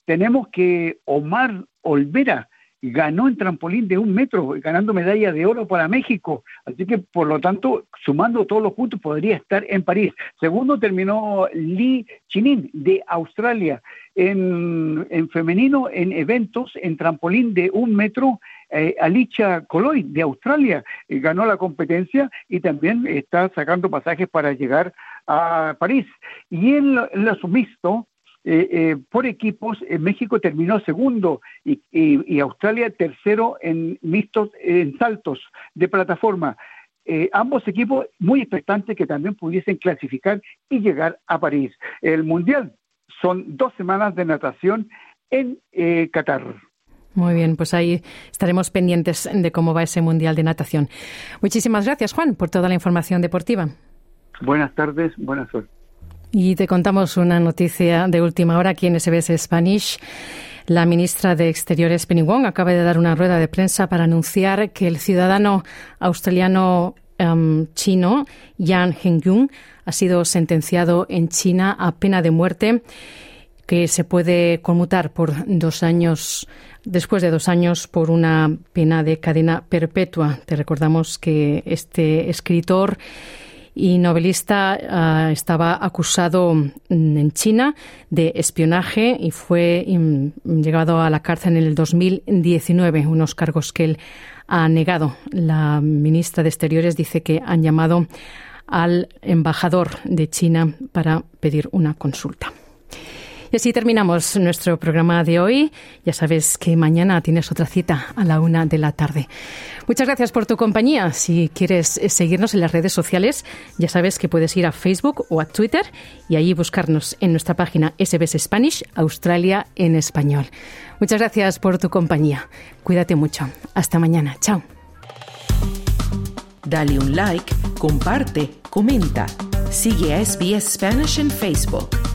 Tenemos que Omar Olvera, ganó en trampolín de un metro, ganando medalla de oro para México. Así que, por lo tanto, sumando todos los puntos, podría estar en París. Segundo terminó Lee Chinin de Australia en, femenino en eventos en trampolín de un metro. Eh, Alicia Coloy de Australia eh, ganó la competencia y también está sacando pasajes para llegar a París. Y en, en lo sumisto, eh, eh, por equipos, México terminó segundo y, Australia tercero en mixtos, en saltos de plataforma. Eh, ambos equipos muy expectantes que también pudiesen clasificar y llegar a París. El Mundial son dos semanas de natación en Qatar. Muy bien, pues ahí estaremos pendientes de cómo va ese Mundial de Natación. Muchísimas gracias, Juan, por toda la información deportiva. Buenas tardes, buenas suerte. Y te contamos una noticia de última hora aquí en SBS Spanish. La ministra de Exteriores, Penny Wong, acaba de dar una rueda de prensa para anunciar que el ciudadano australiano em, chino Yan Hengyun ha sido sentenciado en China a pena de muerte que se puede conmutar por dos años después de dos años por una pena de cadena perpetua. Te recordamos que este escritor y novelista ah, estaba acusado mm, en China de espionaje y fue mm, llegado a la cárcel en el 2019, unos cargos que él ha negado. La ministra de Exteriores dice que han llamado al embajador de China para pedir una consulta. Y así terminamos nuestro programa de hoy. Ya sabes que mañana tienes otra cita a la una de la tarde. Muchas gracias por tu compañía. Si quieres eh, seguirnos en las redes sociales, ya sabes que puedes ir a Facebook o a Twitter y allí buscarnos en nuestra página SBS Spanish, Australia en español. Muchas gracias por tu compañía. Cuídate mucho. Hasta mañana. Chao. Dale un like, comparte, comenta. Sigue a SBS Spanish en Facebook.